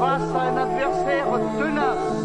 Face à un adversaire tenace,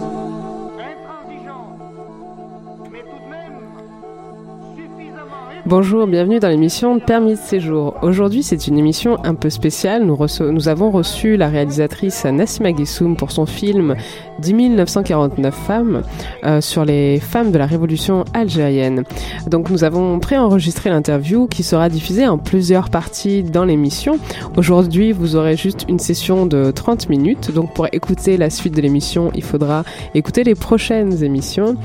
Bonjour, bienvenue dans l'émission Permis de séjour. Aujourd'hui, c'est une émission un peu spéciale. Nous, avons reçu la réalisatrice Nassima Guessoum pour son film 10 949 femmes euh, sur les femmes de la révolution algérienne. Donc nous avons préenregistré l'interview qui sera diffusée en plusieurs parties dans l'émission. Aujourd'hui, vous aurez juste une session de 30 minutes. Donc pour écouter la suite de l'émission, il faudra écouter les prochaines émissions.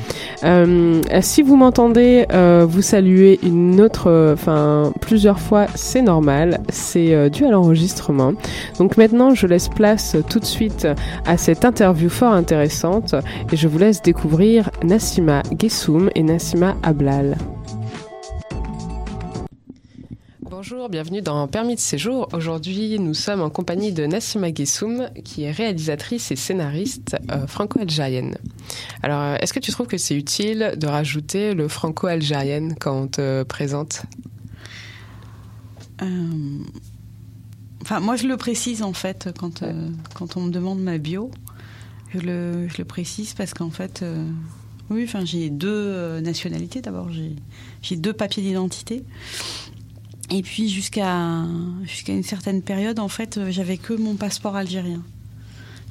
Euh, si vous m'entendez euh, vous saluer une autre, euh, enfin plusieurs fois, c'est normal, c'est euh, dû à l'enregistrement. Donc maintenant, je laisse place tout de suite à cette interview fort intéressante et je vous laisse découvrir Nassima Gessoum et Nassima Ablal. Bonjour, bienvenue dans Permis de séjour. Aujourd'hui, nous sommes en compagnie de Nassima Gessoum, qui est réalisatrice et scénariste euh, franco-algérienne. Alors, euh, est-ce que tu trouves que c'est utile de rajouter le franco-algérienne quand on te présente? Euh, Enfin, moi, je le précise en fait quand, quand on me demande ma bio. Je le, je le précise parce qu'en fait, oui, j'ai deux nationalités d'abord. J'ai deux papiers d'identité. Et puis jusqu'à jusqu'à une certaine période, en fait, euh, j'avais que mon passeport algérien.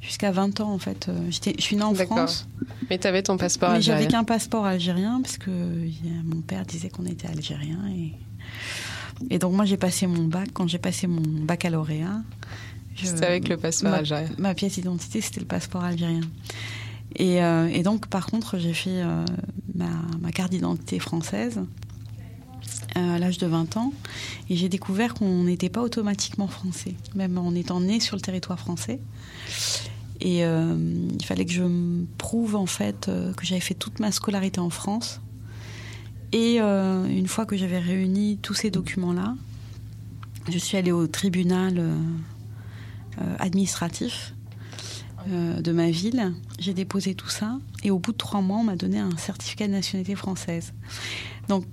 Jusqu'à 20 ans, en fait. euh, j'étais, je suis née en. France. Mais tu avais ton passeport Mais algérien. j'avais qu'un passeport algérien parce que mon père disait qu'on était algérien et et donc moi j'ai passé mon bac quand j'ai passé mon baccalauréat. C'était avec le passeport ma, algérien. Ma pièce d'identité c'était le passeport algérien. Et, euh, et donc par contre j'ai fait euh, ma, ma carte d'identité française à l'âge de 20 ans et j'ai découvert qu'on n'était pas automatiquement français, même en étant né sur le territoire français. Et euh, il fallait que je prouve en fait euh, que j'avais fait toute ma scolarité en France. Et euh, une fois que j'avais réuni tous ces documents-là, je suis allée au tribunal administratif de ma ville. J'ai déposé tout ça et au bout de trois mois, on m'a donné un certificat de nationalité française. Donc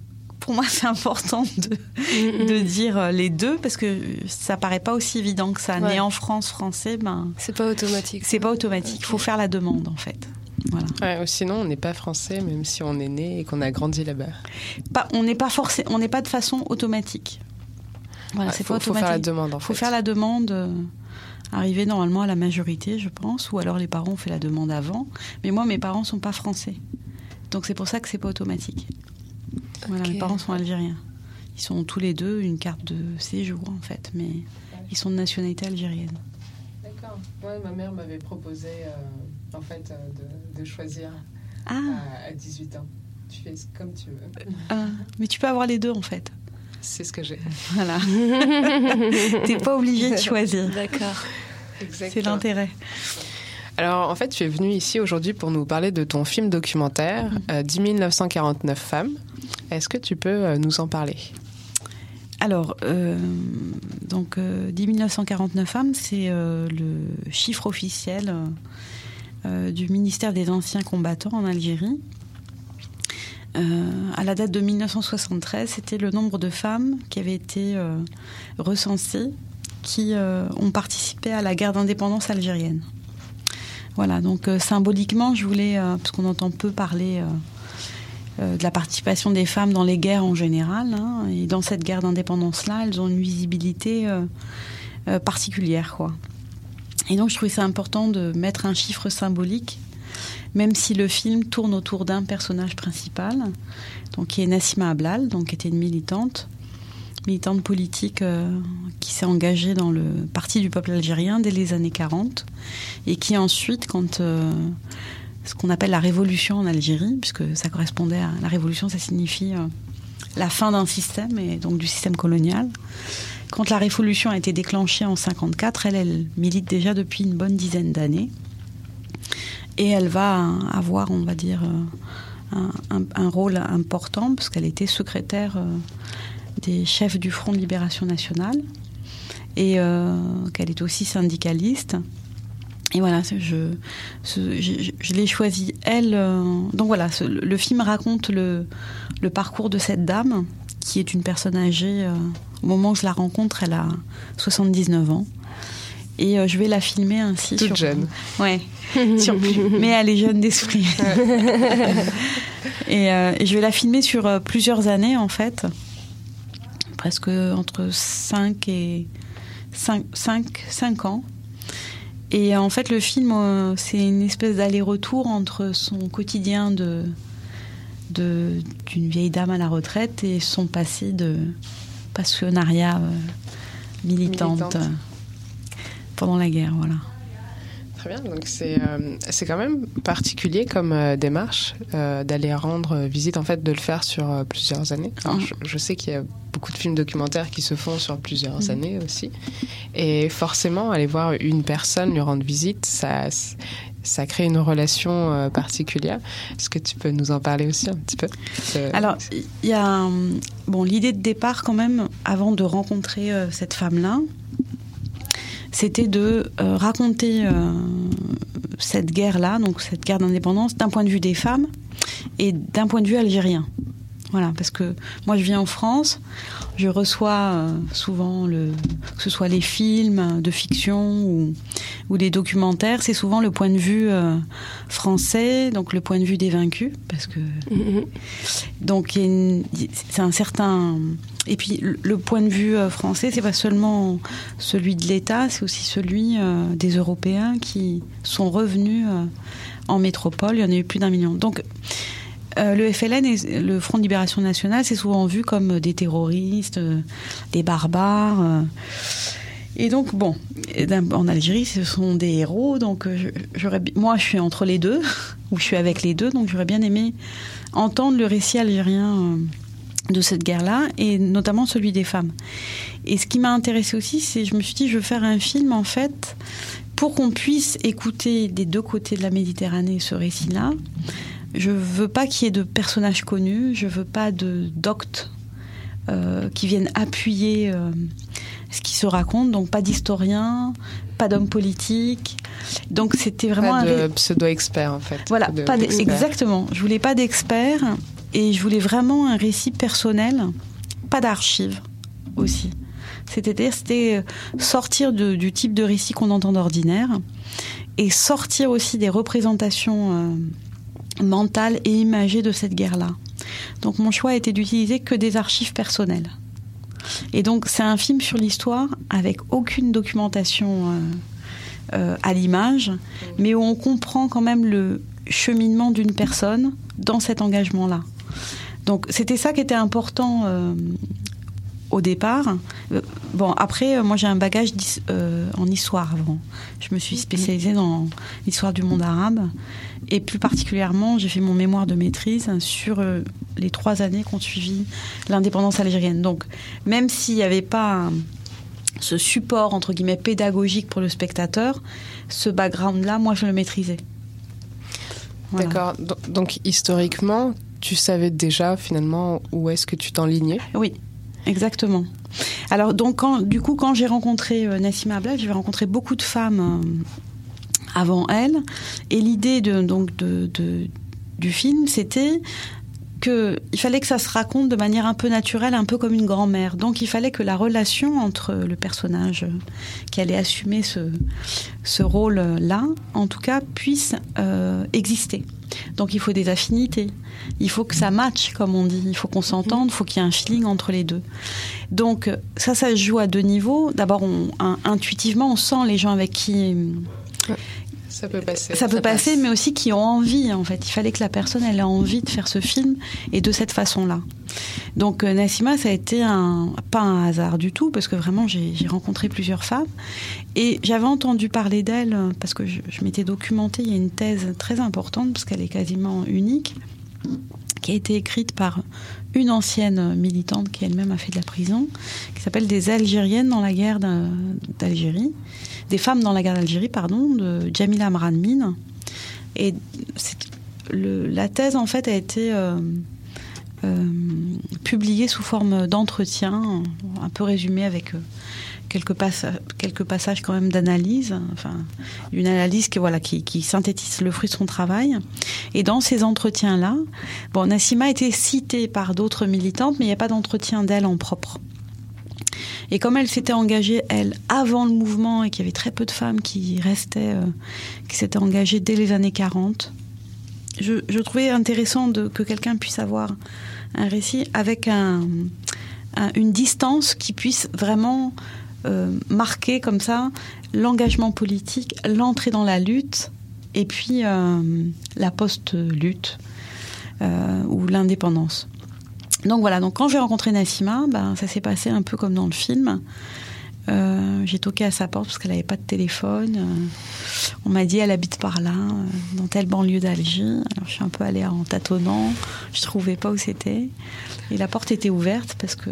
pour moi, c'est important de, de, dire euh, les deux parce que ça paraît pas aussi évident que ça. Ouais. Né en France, français, ben C'est pas automatique. c'est pas automatique. Il faut faire la demande en fait. Voilà. Ouais, sinon, on n'est pas français, même si on est né et qu'on a grandi là-bas. Pas, on n'est pas forcé, on n'est pas de façon automatique. Voilà, c'est faut- pas faut faire la demande, en faut fait. faire la demande. euh, arriver normalement à la majorité, je pense, ou alors les parents ont fait la demande avant. Mais moi, mes parents sont pas français, donc c'est pour ça que c'est pas automatique. Voilà, Ok. mes parents sont algériens. Ils sont tous les deux une carte de séjour en fait, mais ils sont de nationalité algérienne. D'accord. Ouais, ma mère m'avait proposé, euh, en fait, de, choisir Ah. à 18 ans. Tu fais comme tu veux. Ah, mais tu peux avoir les deux en fait. C'est ce que j'ai. Voilà. T'es pas obligé de choisir. D'accord. C'est l'intérêt. Alors, en fait, tu es venu ici aujourd'hui pour nous parler de ton film documentaire, euh, 10 949 femmes. Est-ce que tu peux euh, nous en parler? Alors, euh, donc, euh, 10 949 femmes, c'est euh, le chiffre officiel euh, euh, du ministère des Anciens Combattants en Algérie. Euh, à la date de 1973, c'était le nombre de femmes qui avaient été euh, recensées qui euh, ont participé à la guerre d'indépendance algérienne. Voilà, donc euh, symboliquement, je voulais, euh, parce qu'on entend peu parler euh, euh, de la participation des femmes dans les guerres en général, hein, et dans cette guerre d'indépendance-là, elles ont une visibilité euh, euh, particulière, quoi. Et donc, je trouvais ça important de mettre un chiffre symbolique, même si le film tourne autour d'un personnage principal, donc qui est Nassima Ablal, donc qui était une militante, militante politique euh, qui s'est engagée dans le Parti du peuple algérien dès les années 40 et qui ensuite, quand euh, ce qu'on appelle la révolution en Algérie, puisque ça correspondait à la révolution, ça signifie euh, la fin d'un système et donc du système colonial. Quand la révolution a été déclenchée en 54, elle, elle milite déjà depuis une bonne dizaine d'années et elle va avoir, on va dire, euh, un, rôle important parce qu'elle était secrétaire euh, des chefs du Front de Libération Nationale et qu'elle est aussi syndicaliste. Et voilà, je, je, je- je l'ai choisi elle. euh, donc voilà, ce- le film raconte le, le parcours de cette dame qui est une personne âgée. euh, au moment où je la rencontre, elle a 79 ans. Et euh, je vais la filmer ainsi. Toute sur, jeune. Ouais. sur- mais elle est jeune d'esprit. et, et je vais la filmer sur plusieurs années en fait. Presque entre 5 et 5, 5, 5 ans. Et euh, en fait, le film, euh, c'est une espèce d'aller-retour entre son quotidien de de- d'une vieille dame à la retraite et son passé de passionnariat euh, militante, Militante. pendant la guerre. Voilà. Très bien, donc c'est euh, c'est quand même particulier comme euh, démarche euh, d'aller rendre euh, visite, en fait, de le faire sur plusieurs années. Alors, je, je sais qu'il y a beaucoup de films documentaires qui se font sur plusieurs Mhm. années aussi. Et forcément, aller voir une personne lui rendre visite, ça, ça crée une relation particulière. Est-ce que tu peux nous en parler aussi un petit peu? Alors, il y a bon l'idée de départ quand même, avant de rencontrer cette femme-là, c'était de euh, raconter euh, cette guerre-là, donc cette guerre d'indépendance, d'un point de vue des femmes et d'un point de vue algérien. Voilà, parce que moi je vis en France, je reçois euh, souvent le, que ce soit les films de fiction ou, ou les documentaires, c'est souvent le point de vue euh, français, donc le point de vue des vaincus, parce que donc a une- c'est un certain et puis le- point de vue euh, français, c'est pas seulement celui de l'État, c'est aussi celui euh, des Européens qui sont revenus euh, en métropole. Il y en a eu plus d'un million. Donc le FLN et le Front de Libération Nationale, c'est souvent vu comme des terroristes, des barbares. Et donc, bon, en Algérie, ce sont des héros. Donc, j'aurais, moi, je suis entre les deux, ou je suis avec les deux. Donc, j'aurais bien aimé entendre le récit algérien de cette guerre-là, et notamment celui des femmes. Et ce qui m'a intéressé aussi, c'est je me suis dit, je veux faire un film, en fait, pour qu'on puisse écouter des deux côtés de la Méditerranée ce récit-là. Je veux pas qu'il y ait de personnages connus, je veux pas de doctes euh, qui viennent appuyer euh, ce qui se raconte, donc pas d'historien, pas d'homme politique. Donc c'était vraiment pas un de pseudo-expert en fait. voilà, De- pas exactement. Je voulais pas d'experts et je voulais vraiment un récit personnel, pas d'archives aussi. C'est-à-dire, c'était euh, sortir du type de récit qu'on entend d'ordinaire et sortir aussi des représentations euh, mentales et imagées de cette guerre-là. Donc mon choix été d'utiliser que des archives personnelles. Et donc c'est un film sur l'histoire avec aucune documentation euh, à l'image, mais où on comprend quand même le cheminement d'une personne dans cet engagement-là. Donc c'était ça qui était important euh, au départ. Euh, bon, après, euh, moi j'ai un bagage en histoire avant. Je me suis spécialisée dans l'histoire du monde arabe. Et plus particulièrement, j'ai fait mon mémoire de maîtrise sur les trois années qu'ont suivi l'indépendance algérienne. Donc, même s'il n'y avait pas ce support, entre guillemets, pédagogique pour le spectateur, ce background-là, moi, je le maîtrisais. D'accord. Do- Donc historiquement, tu savais déjà finalement où est-ce que tu t'enlignais? Oui, exactement. Alors donc du coup quand j'ai rencontré euh, Nassima Abdel, j'ai rencontré beaucoup de femmes euh, avant elle et l'idée donc de, de- du film c'était que il fallait que ça se raconte de manière un peu naturelle, un peu comme une grand-mère. Donc il fallait que la relation entre le personnage euh, qui allait assumer ce, ce rôle-là, en tout cas, puisse euh, exister. Donc il faut des affinités, il faut que ça matche, comme on dit, il faut qu'on s'entende, il faut qu'il y ait un feeling entre les deux. Donc ça, ça se joue à deux niveaux. D'abord, intuitivement, on sent les gens avec qui Ça peut passer. ça peut passer, mais aussi qui ont envie, en fait. Il fallait que la personne, elle ait envie de faire ce film, et de cette façon-là. Donc, euh, Nassima, ça a été un, pas un hasard du tout, parce que vraiment, j'ai rencontré plusieurs femmes. Et j'avais entendu parler d'elle, parce que je, je m'étais documentée, il y a une thèse très importante, parce qu'elle est quasiment unique, qui a été écrite par une ancienne militante qui elle-même a fait de la prison, qui s'appelle Des Algériennes dans la guerre d'A- d'Algérie, des femmes dans la guerre d'Algérie, pardon, de Jamila Amranmin. Et la thèse, en fait, a été euh, euh, publiée sous forme d'entretien, un peu résumé avec euh, quelques, quelques passages quand même d'analyse, enfin, une analyse qui, voilà, qui, synthétise le fruit de son travail. Et dans ces entretiens-là, bon, Nassima a été citée par d'autres militantes, mais il n'y a pas d'entretien d'elle en propre. Et comme elle s'était engagée, elle, avant le mouvement, et qu'il y avait très peu de femmes qui restaient, euh, qui s'étaient engagées dès les années 40, je, trouvais intéressant que quelqu'un puisse avoir un récit avec un, un- une distance qui puisse vraiment euh, marquer comme ça l'engagement politique, l'entrée dans la lutte, et puis euh, la post-lutte euh, ou l'indépendance. Donc voilà, donc quand j'ai rencontré Nassima, ben, ça s'est passé un peu comme dans le film. J'ai toqué à sa porte parce qu'elle n'avait pas de téléphone. On m'a dit elle habite par là, dans telle banlieue d'Alger. Alors je suis un peu allée en tâtonnant. Je trouvais pas où c'était. Et la porte était ouverte parce que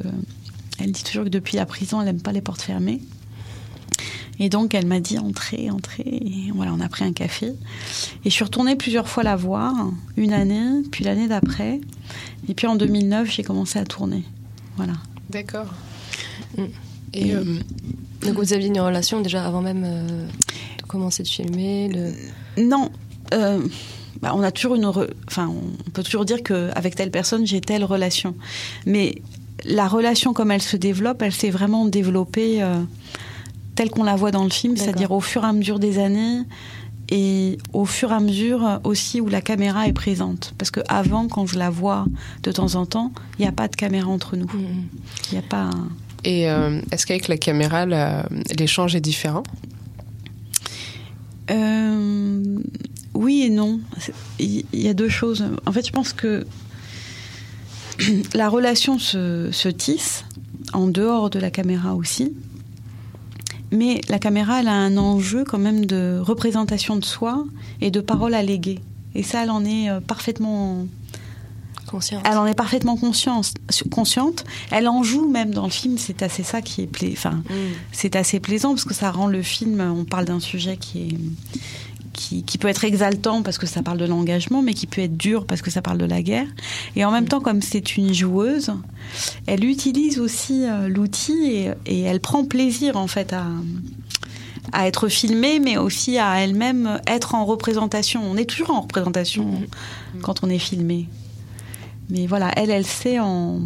elle dit toujours que depuis la prison, elle n'aime pas les portes fermées. Et donc elle m'a dit entrez, entrez. Et voilà, on a pris un café. Et je suis retournée plusieurs fois la voir, une année, puis l'année d'après. Et puis en 2009, j'ai commencé à tourner. Voilà. D'accord. Et euh, donc vous aviez une relation déjà avant même euh, de commencer de filmer le... Non. euh, bah, on a toujours une. re- Enfin, on peut toujours dire qu'avec telle personne, j'ai telle relation. Mais la relation, comme elle se développe, elle s'est vraiment développée euh, telle qu'on la voit dans le film, c'est-à-dire au fur et à mesure des années et au fur et à mesure aussi où la caméra est présente. Parce que avant, quand je la vois de temps en temps, il n'y a pas de caméra entre nous. Il n'y a pas. un- Et euh, est-ce qu'avec la caméra, l'échange est différent? Euh, oui et non. Il y a deux choses. En fait, je pense que la relation se, se tisse en dehors de la caméra aussi. Mais la caméra, elle a un enjeu quand même de représentation de soi et de parole à léguer. Et ça, elle en est euh, parfaitement consciente. Elle en est parfaitement conscience, consciente. Elle en joue même dans le film. C'est assez ça qui est pla- enfin, c'est assez plaisant parce que ça rend le film. On parle d'un sujet qui est qui, qui, peut être exaltant parce que ça parle de l'engagement, mais qui peut être dur parce que ça parle de la guerre. Et en même temps, comme c'est une joueuse, elle utilise aussi euh, l'outil et, et, elle prend plaisir en fait à, à être filmée, mais aussi à elle-même être en représentation. On est toujours en représentation mmh. quand on est filmé. Mais voilà, elle, elle sait en,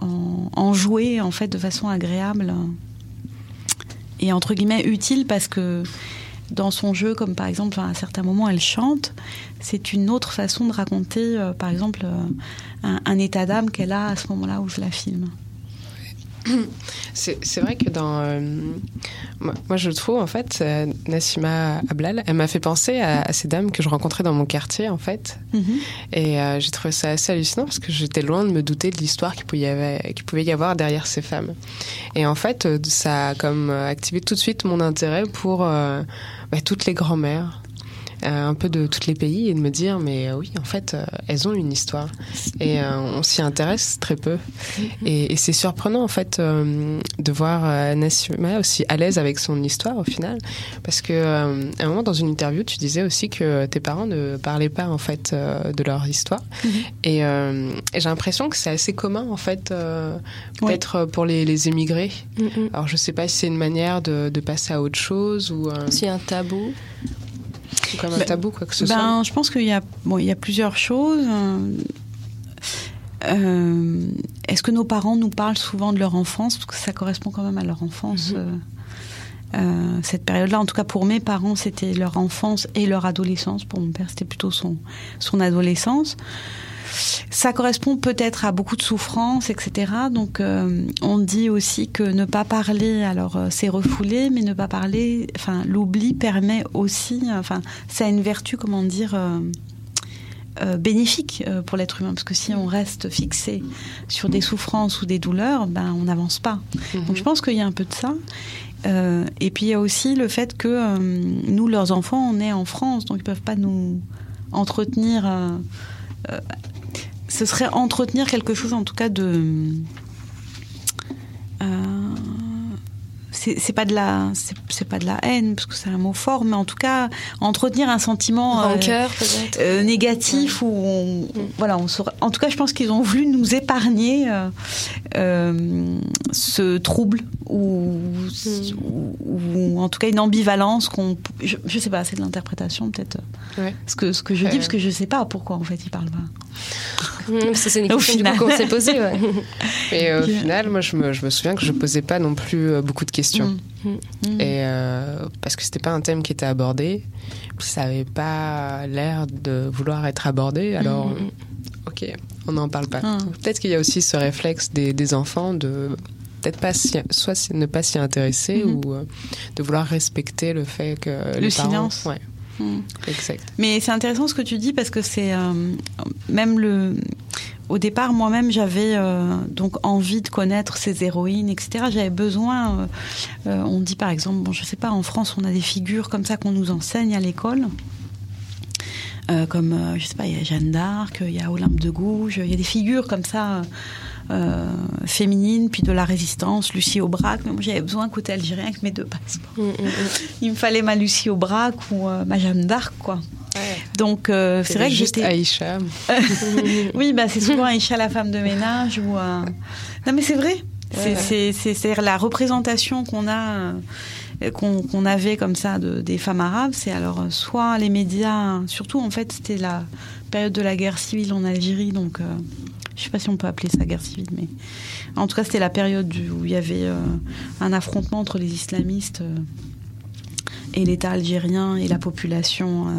en, en, jouer en fait de façon agréable et entre guillemets utile parce que dans son jeu, comme par exemple à un certain moment elle chante, c'est une autre façon de raconter, euh, par exemple, euh, un, un, état d'âme qu'elle a à ce moment-là où je la filme. C'est vrai que dans. Euh, moi, moi, je trouve, en fait, euh, Nassima Ablal, elle m'a fait penser à, à, ces dames que je rencontrais dans mon quartier, en fait. Mm -hmm. Et euh, j'ai trouvé ça assez hallucinant parce que j'étais loin de me douter de l'histoire qu'il pouvait, y avoir, qu'il pouvait y avoir derrière ces femmes. Et en fait, ça a comme activé tout de suite mon intérêt pour bah, toutes les grand-mères un peu de tous les pays et de me dire mais euh, oui en fait euh, elles ont une histoire. Et euh, on s'y intéresse très peu. Et, et c'est surprenant en fait euh, de voir Nassima aussi à l'aise avec son histoire au final. Parce que à un moment dans une interview tu disais aussi que tes parents ne parlaient pas en fait de leur histoire. Mm -hmm. et, et j'ai l'impression que c'est assez commun en fait peut-être oui. pour les, les émigrés. Mm -hmm. alors je sais pas si c'est une manière de, de passer à autre chose ou c'est un tabou c'est comme un ben, tabou, quoi que ce ben, soit. Je pense qu'il y, a, bon, il y a plusieurs choses. Euh, Est-ce que nos parents nous parlent souvent de leur enfance? Parce que ça correspond quand même à leur enfance. Mm -hmm. euh, cette période-là, en tout cas pour mes parents, c'était leur enfance et leur adolescence. Pour mon père, c'était plutôt son, son adolescence. Ça correspond peut-être à beaucoup de souffrances, etc. Donc, euh, on dit aussi que ne pas parler, alors euh, c'est refoulé, mais ne pas parler, enfin, l'oubli permet aussi, enfin, ça a une vertu, comment dire, euh, euh, bénéfique pour l'être humain parce que si on reste fixé sur des souffrances ou des douleurs ben on n'avance pas mm -hmm. donc je pense qu'il y a un peu de ça euh, et puis il y a aussi le fait que euh, nous leurs enfants on est en France donc ils peuvent pas nous entretenir euh, ce serait entretenir quelque chose en tout cas de c'est pas de la c'est pas de la haine parce que c'est un mot fort mais en tout cas entretenir un sentiment euh, euh, négatif ouais. où on, mm. voilà on en tout cas je pense qu'ils ont voulu nous épargner euh, euh, ce trouble ou, mm. ou, ou, en tout cas une ambivalence qu'on je, je, sais pas c'est de l'interprétation peut-être ce que ce que je dis parce que je sais pas pourquoi en fait ils parlent pas mm, parce que c'est une question qu'on s'est posée ouais. et au final moi je me, je me souviens que je posais pas non plus beaucoup de questions Mmh. Mmh. Et euh, parce que c'était pas un thème qui était abordé, ça avait pas l'air de vouloir être abordé. Alors, ok, on n'en parle pas. Ah. Peut-être qu'il y a aussi ce réflexe des, des enfants de peut-être pas si, soit ne pas s'y intéresser ou euh, de vouloir respecter le fait que le les silence. Parents, ouais. Exact. Mais c'est intéressant ce que tu dis parce que c'est euh, même le au départ, moi-même, j'avais euh, donc envie de connaître ces héroïnes, etc. J'avais besoin. Euh, on dit par exemple, bon, je sais pas, en France, on a des figures comme ça qu'on nous enseigne à l'école. Comme, je sais pas, il y a Jeanne d'Arc, il y a Olympe de Gouges, il y a des figures comme ça. Euh, féminine, puis de la résistance, Lucie Aubrac. Mais moi, j'avais besoin côté algérien avec mes deux passeports. Mmh, mmh. Il me fallait ma Lucie Aubrac ou euh, ma Jeanne d'Arc, quoi. Ouais. Donc, euh, c'est vrai que j'étais. Aïcha. oui, bah, c'est souvent Aïcha, la femme de ménage. Ou, euh, Non, mais c'est vrai. Ouais, c'est ouais. la représentation qu'on a. Qu'on qu avait comme ça de, des femmes arabes, c'est alors soit les médias, surtout en fait c'était la période de la guerre civile en Algérie, donc euh, je sais pas si on peut appeler ça guerre civile, mais en tout cas c'était la période où il y avait euh, un affrontement entre les islamistes euh, et l'État algérien et la population euh,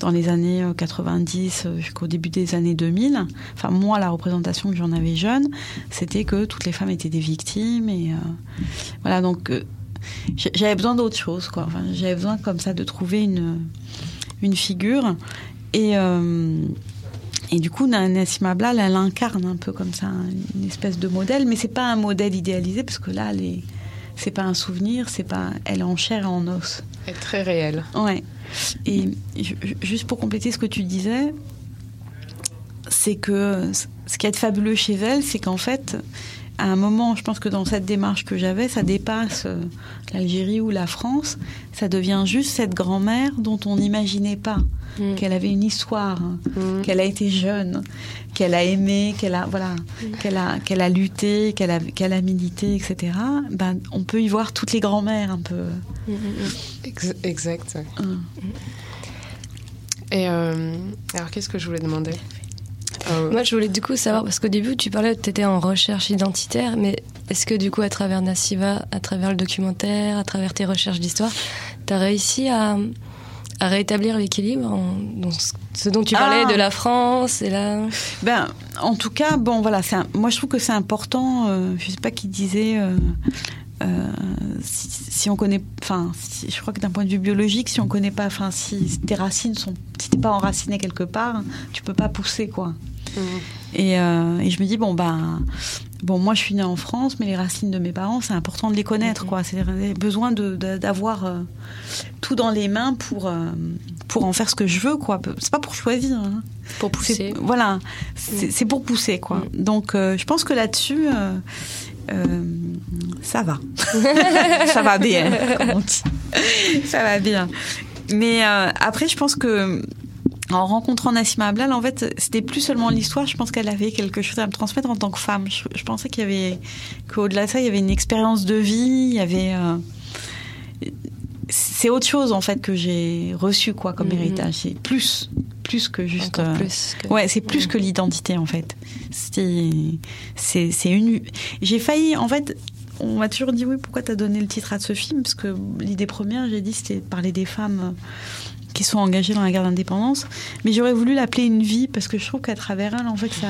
dans les années 90 jusqu'au début des années 2000. Enfin moi la représentation que j'en avais jeune, c'était que toutes les femmes étaient des victimes et voilà donc j'avais besoin d'autre chose quoi. J'avais besoin comme ça de trouver une une figure et et du coup, Nassima Blal, elle incarne un peu comme ça une espèce de modèle, mais c'est pas un modèle idéalisé parce que là, les... c'est pas un souvenir, c'est pas, elle est en chair et en os. Elle est très réelle. Ouais. Et juste pour compléter ce que tu disais, c'est que ce qui est fabuleux chez elle, c'est qu'en fait, à un moment, je pense que dans cette démarche que j'avais, ça dépasse euh, l'Algérie ou la France. Ça devient juste cette grand-mère dont on n'imaginait pas Mm. qu'elle avait une histoire, hein, Mm. qu'elle a été jeune, qu'elle a aimé, qu'elle a voilà, Mm. qu'elle a qu'elle a lutté, qu'elle a qu'elle a milité, etc. Ben, on peut y voir toutes les grand-mères un peu. Ex- exact. Hum. Et euh, alors, qu'est-ce que je voulais demander? Euh, Moi, je voulais du coup savoir, parce qu'au début, tu parlais que tu étais en recherche identitaire, mais est-ce que du coup, à travers Nassiva, à travers le documentaire, à travers tes recherches d'histoire, tu as réussi à, à rétablir l'équilibre dans ce- dont tu parlais Ah. de la France et là Ben, en tout cas, bon, voilà, un- moi je trouve que c'est important. euh, je sais pas qui disait. euh, euh, si, si on connaît, enfin, si- je crois que d'un point de vue biologique, si on connaît pas, enfin, si tes racines sont, si t'es pas enraciné quelque part, tu peux pas pousser, quoi. Et, euh, et je me dis bon ben, bon moi je suis née en France, mais les racines de mes parents, c'est important de les connaître, quoi. C'est besoin de- de- d'avoir euh, tout dans les mains pour euh, pour en faire ce que je veux, quoi. C'est pas pour choisir. hein. Pour pousser. Voilà, c'est c'est pour pousser, quoi. Donc, euh, je pense que là-dessus, euh, ça va. ça va bien, comme on dit. Ça va bien. Mais euh, après, je pense que en rencontrant Nassima Ablal, en fait, c'était plus seulement l'histoire. Je pense qu'elle avait quelque chose à me transmettre en tant que femme. Je, je pensais qu'il y avait, qu'au-delà de ça, il y avait une expérience de vie. Il y avait. euh, c'est autre chose en fait que j'ai reçu quoi comme Mhm. héritage. C'est plus, plus que juste. Euh, plus que- Ouais, c'est plus Mhm. que l'identité en fait. C'est, une. J'ai failli en fait. On m'a toujours dit oui. Pourquoi t'as donné le titre à ce film? Parce que l'idée première, j'ai dit, c'était de parler des femmes qui sont engagées dans la guerre d'indépendance. Mais j'aurais voulu l'appeler une vie parce que je trouve qu'à travers elle, en fait, ça,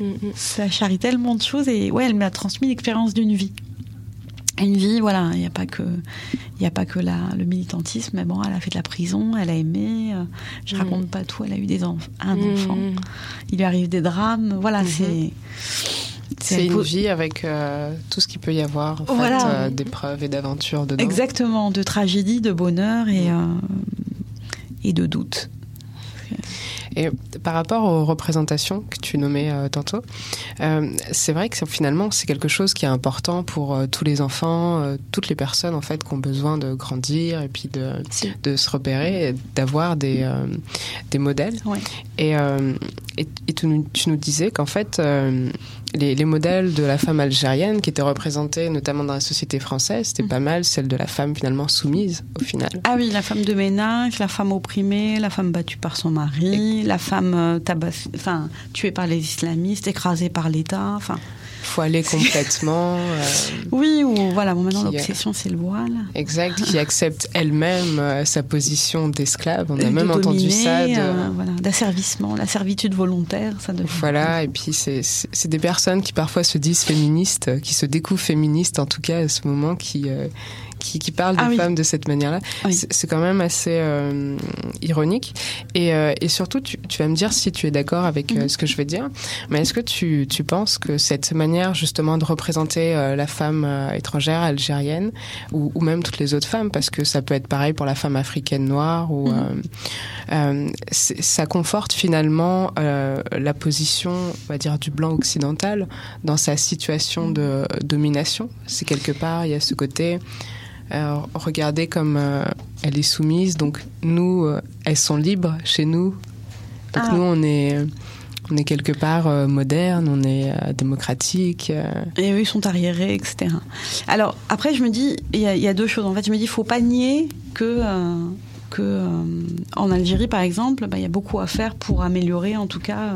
Mm, ça charrie tellement de choses et ouais, elle m'a transmis l'expérience d'une vie. Une vie, voilà, il n'y a pas que, il a pas que la, le militantisme, mais bon, elle a fait de la prison, elle a aimé. euh, je Mm. raconte pas tout, elle a eu des enfants, un Mm, enfant. mm. Il lui arrive des drames, voilà, Mhm. c'est. C'est une vie avec euh, tout ce qu'il peut y avoir, en fait, Voilà. euh, d'épreuves et d'aventures dedans. Exactement, de tragédie, de bonheur et, euh, et de doute. Et par rapport aux représentations que tu nommais euh, tantôt, euh, c'est vrai que finalement c'est quelque chose qui est important pour euh, tous les enfants, toutes les personnes en fait qui ont besoin de grandir et puis de, de se repérer, d'avoir des, des modèles. Et, et, et tu, nous, tu nous disais qu'en fait les, les modèles de la femme algérienne qui étaient représentés notamment dans la société française, c'était pas mal celle de la femme finalement soumise au final. Ah oui, la femme de ménage, la femme opprimée, la femme battue par son mari, la femme euh, tabass- enfin, tuée par les islamistes, écrasée par l'État. Enfin, complètement. euh, Oui, ou voilà, bon, maintenant euh, l'obsession c'est le voile. Exact, qui accepte elle-même euh, sa position d'esclave. On a De même entendu ça. De... euh, voilà, d'asservissement, la servitude volontaire, ça devient. Voilà, et puis c'est- des personnes qui parfois se disent féministes, qui se découvrent féministes en tout cas à ce moment, qui, qui, qui parlent Ah des oui. femmes de cette manière-là. C'est c'est quand même assez euh, ironique. Et, euh, et surtout, tu, tu vas me dire si tu es d'accord avec Mhm. euh, ce que je vais dire, mais est-ce que tu, tu penses que cette manière justement de représenter euh, la femme euh, étrangère, algérienne, ou, ou même toutes les autres femmes, parce que ça peut être pareil pour la femme africaine noire, ou, Mhm. euh, euh, c'est- ça conforte finalement euh, la position, on va dire, du blanc occidental dans sa situation de domination? C'est quelque part, il y a ce côté, euh, regardez comme euh, elle est soumise, donc nous, euh, elles sont libres chez nous. Donc Ah. nous, on est, on est quelque part euh, moderne, on est euh, démocratique. euh. Et eux, ils sont arriérés, etc. Alors, après, je me dis, il y, a- il y a deux choses. En fait, je me dis, il faut pas nier que, que en Algérie, par exemple, bah, il y a beaucoup à faire pour améliorer, en tout cas,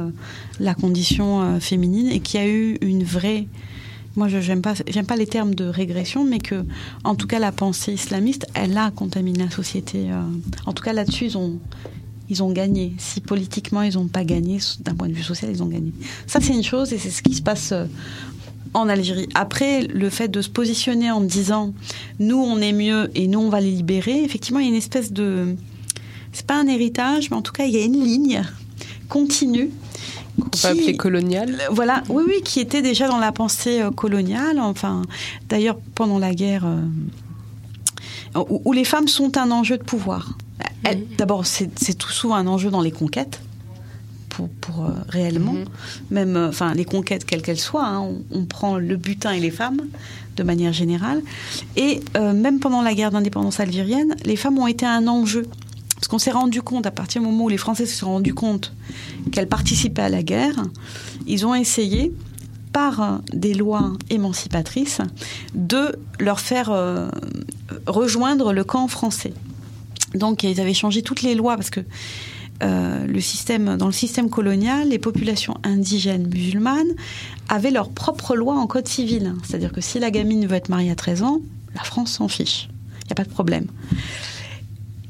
la condition féminine et qu'il y a eu une vraie. Moi, je n'aime pas, les termes de régression, mais que, en tout cas, la pensée islamiste, elle a contaminé la société. euh. en tout cas, là-dessus, ils ont, ils ont gagné. Si politiquement, ils n'ont pas gagné, d'un point de vue social, ils ont gagné. Ça, c'est une chose, et c'est ce qui se passe euh, en Algérie. Après, le fait de se positionner en disant nous on est mieux et nous on va les libérer, effectivement, il y a une espèce de. C'est pas un héritage, mais en tout cas, il y a une ligne continue. Qu'on peut appeler coloniale. Voilà, oui, oui, qui était déjà dans la pensée euh, coloniale. Enfin, d'ailleurs, pendant la guerre, euh, où, où les femmes sont un enjeu de pouvoir. D'abord, c'est tout souvent un enjeu dans les conquêtes pour, pour euh, réellement, Mhm. même, euh, enfin, les conquêtes quelles qu'elles soient, hein, on, on prend le butin et les femmes de manière générale. Et euh, même pendant la guerre d'indépendance algérienne, les femmes ont été un enjeu. Parce qu'on s'est rendu compte, à partir du moment où les Français se sont rendus compte qu'elles participaient à la guerre, ils ont essayé, par des lois émancipatrices, de leur faire euh, rejoindre le camp français. Donc ils avaient changé toutes les lois parce que euh, dans le système colonial, les populations indigènes musulmanes avaient leur propre loi en code civil. C'est-à-dire que si la gamine veut être mariée à 13 ans, la France s'en fiche. Il n'y a pas de problème.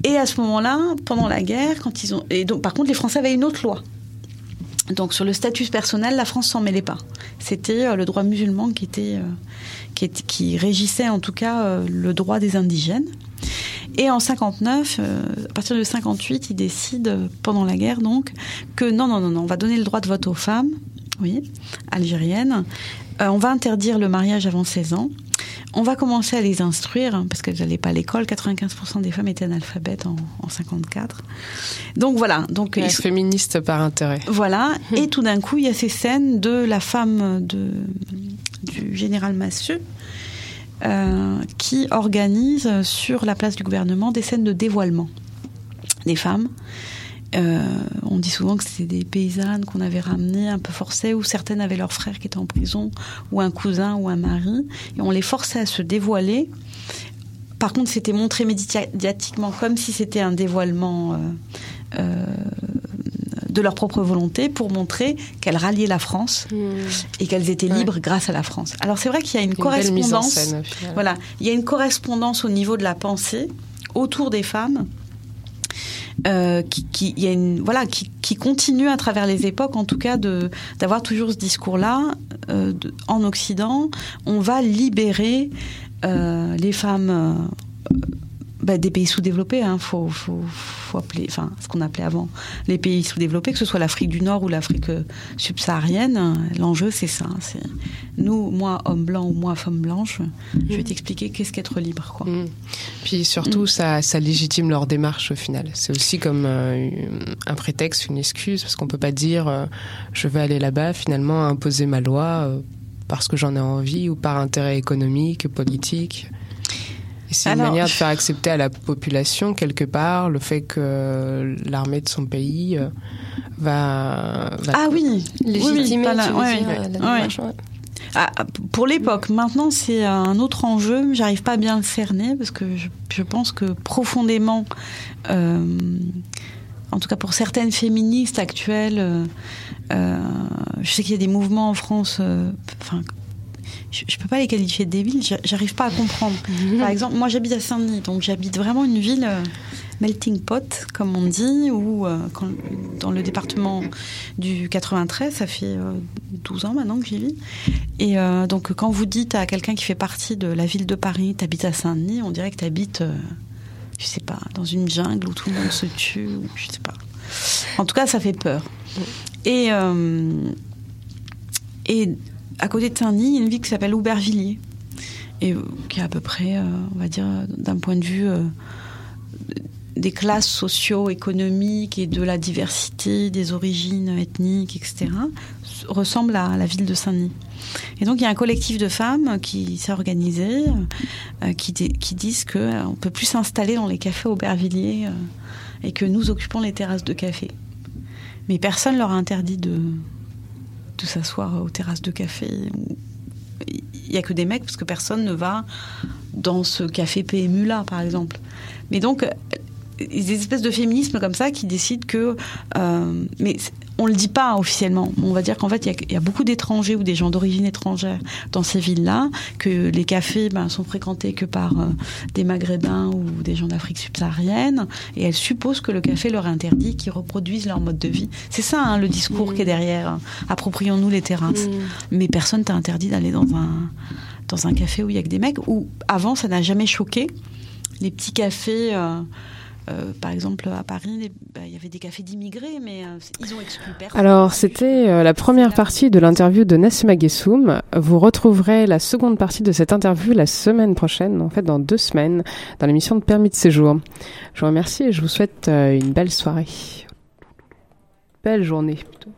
Et à ce moment-là, pendant la guerre, quand ils ont, et donc par contre, les Français avaient une autre loi. Donc sur le statut personnel, la France s'en mêlait pas. C'était euh, le droit musulman qui était, euh, qui, régissait en tout cas euh, le droit des indigènes. Et en 59, euh, à partir de 58, ils décident pendant la guerre donc que non non non non, on va donner le droit de vote aux femmes, oui, algériennes. On va interdire le mariage avant 16 ans. On va commencer à les instruire hein, parce qu'elles n'allaient pas à l'école. 95% des femmes étaient analphabètes en, en 54. Donc voilà. Donc Ouais, ils sont- féministe par intérêt. voilà, et tout d'un coup, il y a ces scènes de la femme de, du général Massieu euh, qui organise sur la place du gouvernement des scènes de dévoilement des femmes. Euh, on dit souvent que c'était des paysannes qu'on avait ramenées un peu forcées, ou certaines avaient leur frère qui était en prison, ou un cousin, ou un mari, et on les forçait à se dévoiler. Par contre, c'était montré médiatiquement comme si c'était un dévoilement euh, euh, de leur propre volonté pour montrer qu'elles ralliaient la France et qu'elles étaient libres grâce à la France. Alors c'est vrai qu'il y a une, correspondance. scène. Voilà, il y a une correspondance au niveau de la pensée autour des femmes. Euh, qui, voilà, qui, continue à travers les époques, en tout cas, de d'avoir toujours ce discours-là. euh, en Occident, on va libérer euh, les femmes bah, des pays sous-développés. Hein, faut, faut, faut appeler, enfin, ce qu'on appelait avant les pays sous-développés, que ce soit l'Afrique du Nord ou l'Afrique euh, subsaharienne. L'enjeu, c'est ça. C'est nous, moi, homme blanc ou moi, femme blanche, je vais t'expliquer qu'est-ce qu'être libre, quoi. Puis surtout, ça, ça légitime leur démarche au final. C'est aussi comme euh, un prétexte, une excuse, parce qu'on peut pas dire euh, je vais aller là-bas finalement imposer ma loi euh, parce que j'en ai envie ou par intérêt économique, politique. C'est une manière de faire accepter à la population quelque part le fait que l'armée de son pays euh, va, va- Ah oui, Légitimer, ouais. Ah, pour l'époque, maintenant c'est un autre enjeu. J'arrive pas à bien le cerner parce que je, je pense que profondément, euh, en tout cas pour certaines féministes actuelles, euh, euh, je sais qu'il y a des mouvements en France. euh, Enfin, je, je peux pas les qualifier de débiles. j'a- J'arrive pas à comprendre. Par exemple, moi j'habite à Saint-Denis, donc j'habite vraiment une ville. euh, melting pot, comme on dit, ou euh, quand- dans le département du 93, ça fait euh, 12 ans maintenant que j'y vis. Et euh, donc, quand vous dites à quelqu'un qui fait partie de la ville de Paris, t'habites à Saint-Denis, on dirait que t'habites, euh, je sais pas, dans une jungle où tout le monde se tue, ou je sais pas. En tout cas, ça fait peur. Et, euh, et à côté de Saint-Denis, il y a une ville qui s'appelle Aubervilliers, et euh, qui est à peu près, euh, on va dire, d'un point de vue euh, des classes socio-économiques et de la diversité des origines ethniques, etc., ressemble à la ville de Saint-Denis. Et donc il y a un collectif de femmes qui s'est organisé, euh, qui, disent qu'on ne peut plus s'installer dans les cafés Aubervilliers euh, et que nous occupons les terrasses de café. Mais personne leur a interdit de, de s'asseoir aux terrasses de café. Il n'y a que des mecs parce que personne ne va dans ce café PMU là, par exemple. Mais donc, euh, des espèces de féminisme comme ça qui décident que. euh, mais on le dit pas officiellement. On va dire qu'en fait, il y a- il y, a beaucoup d'étrangers ou des gens d'origine étrangère dans ces villes-là, que les cafés ben, sont fréquentés que par euh, des Maghrébins ou des gens d'Afrique subsaharienne, et elles supposent que le café leur est interdit, qu'ils reproduisent leur mode de vie. C'est ça hein, le discours qui est derrière. hein. Approprions-nous les terrasses. Mais personne t'a interdit d'aller dans un dans un café où il y a que des mecs. Ou avant, ça n'a jamais choqué. Les petits cafés. euh, euh, par exemple, à Paris, bah, il y avait des cafés d'immigrés, mais euh, ils ont exclu personne. Alors, c'était euh, la première partie de l'interview de Nassima Gessoum. Vous retrouverez la seconde partie de cette interview la semaine prochaine, en fait dans deux semaines, dans l'émission de Permis de séjour. Je vous remercie et je vous souhaite une belle soirée. belle journée. plutôt.